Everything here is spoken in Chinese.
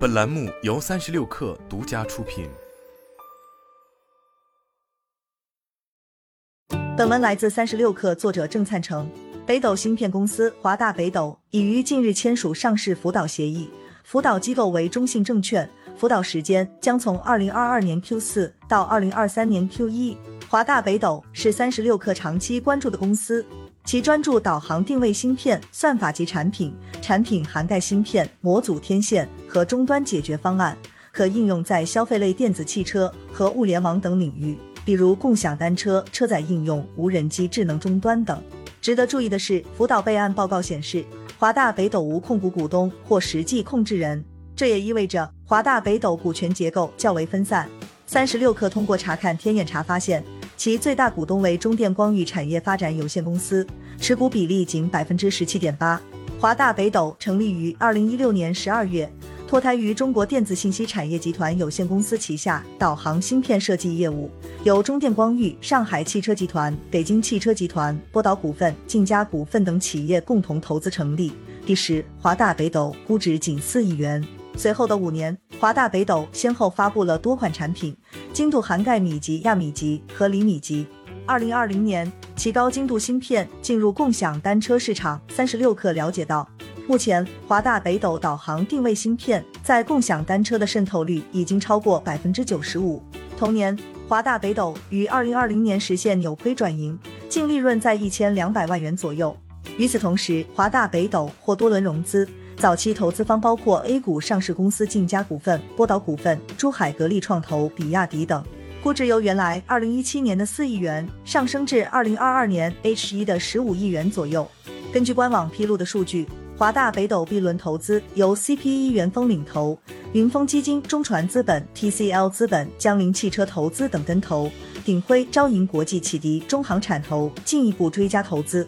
本栏目由三十六氪独家出品。本文来自三十六氪，作者郑灿成。北斗芯片公司华大北斗已于近日签署上市辅导协议，辅导机构为中信证券，辅导时间将从二零二二年 Q 四到二零二三年 Q 一。华大北斗是三十六氪长期关注的公司。其专注导航定位芯片、算法及产品，产品涵盖芯片、模组、天线和终端解决方案，可应用在消费类电子汽车和物联网等领域，比如共享单车、车载应用、无人机、智能终端等。值得注意的是，辅导备案报告显示，华大北斗无控股股东或实际控制人，这也意味着华大北斗股权结构较为分散。三十六氪通过查看天眼查发现。其最大股东为中电光域产业发展有限公司，持股比例仅百分之十七点八。华大北斗成立于二零一六年十二月，脱胎于中国电子信息产业集团有限公司旗下导航芯片设计业务，由中电光域、上海汽车集团、北京汽车集团、波导股份、晋嘉股份等企业共同投资成立。第十，华大北斗估值仅四亿元。随后的五年，华大北斗先后发布了多款产品，精度涵盖米级、亚米级和厘米级。二零二零年，其高精度芯片进入共享单车市场。三十六氪了解到，目前华大北斗导航定位芯片在共享单车的渗透率已经超过百分之九十五。同年，华大北斗于二零二零年实现扭亏转盈，净利润在一千两百万元左右。与此同时，华大北斗获多轮融资。早期投资方包括 A 股上市公司晋嘉股份、波导股份、珠海格力创投、比亚迪等，估值由原来二零一七年的四亿元上升至二零二二年 H 一的十五亿元左右。根据官网披露的数据，华大北斗 B 轮投资由 CPE 元丰领投，云峰基金、中传资本、TCL 资本、江铃汽车投资等跟投，鼎晖、招银国际启迪、中航产投进一步追加投资。